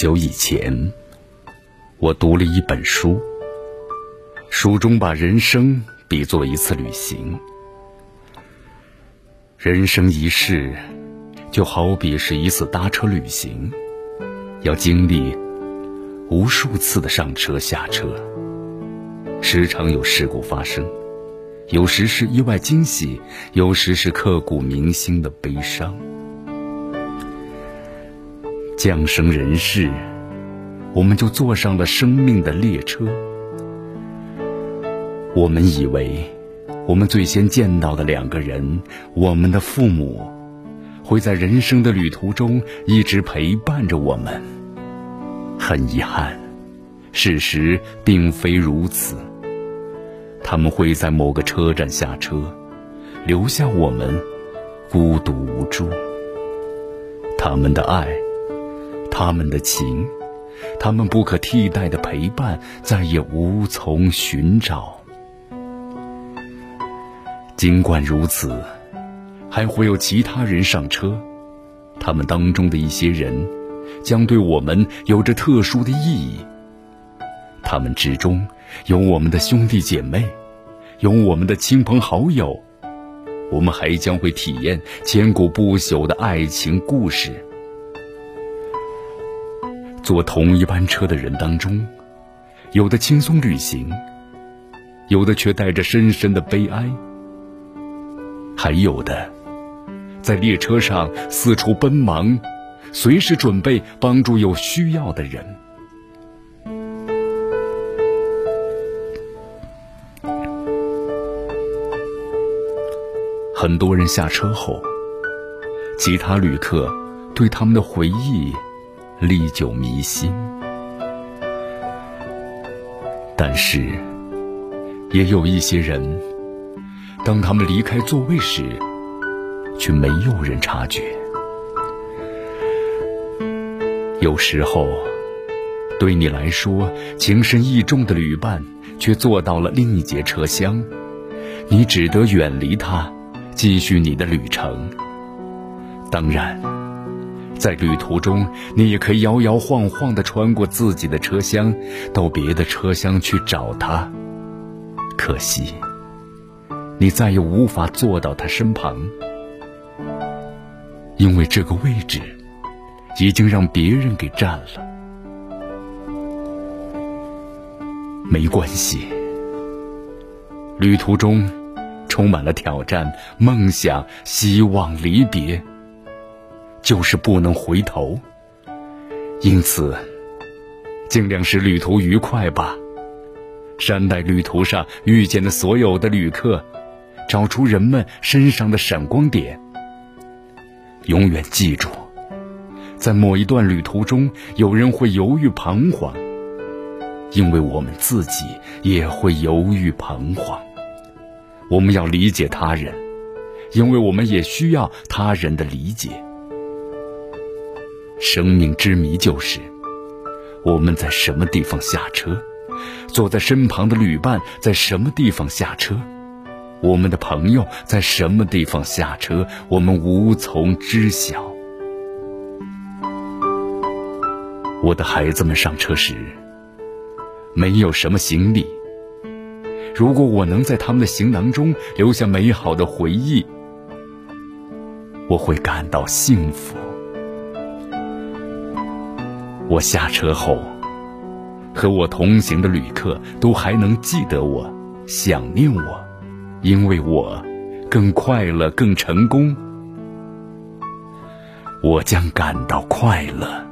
久以前，我读了一本书，书中把人生比作一次旅行。人生一世，就好比是一次搭车旅行，要经历无数次的上车下车，时常有事故发生，有时是意外惊喜，有时是刻骨铭心的悲伤。降生人世，我们就坐上了生命的列车。我们以为，我们最先见到的两个人，我们的父母，会在人生的旅途中一直陪伴着我们。很遗憾，事实并非如此。他们会在某个车站下车，留下我们孤独无助。他们的爱。他们的情，他们不可替代的陪伴，再也无从寻找。尽管如此，还会有其他人上车，他们当中的一些人，将对我们有着特殊的意义。他们之中有我们的兄弟姐妹，有我们的亲朋好友，我们还将会体验千古不朽的爱情故事。坐同一班车的人当中，有的轻松旅行，有的却带着深深的悲哀，还有的在列车上四处奔忙，随时准备帮助有需要的人。很多人下车后，其他旅客对他们的回忆。历久弥新，但是也有一些人，当他们离开座位时，却没有人察觉。有时候，对你来说情深意重的旅伴，却坐到了另一节车厢，你只得远离他，继续你的旅程。当然。在旅途中，你也可以摇摇晃晃地穿过自己的车厢，到别的车厢去找他。可惜，你再也无法坐到他身旁，因为这个位置已经让别人给占了。没关系，旅途中充满了挑战、梦想、希望、离别。就是不能回头，因此，尽量使旅途愉快吧。善待旅途上遇见的所有的旅客，找出人们身上的闪光点。永远记住，在某一段旅途中，有人会犹豫彷徨，因为我们自己也会犹豫彷徨。我们要理解他人，因为我们也需要他人的理解。生命之谜就是：我们在什么地方下车，坐在身旁的旅伴在什么地方下车，我们的朋友在什么地方下车，我们无从知晓。我的孩子们上车时，没有什么行李。如果我能在他们的行囊中留下美好的回忆，我会感到幸福。我下车后，和我同行的旅客都还能记得我，想念我，因为我更快乐、更成功，我将感到快乐。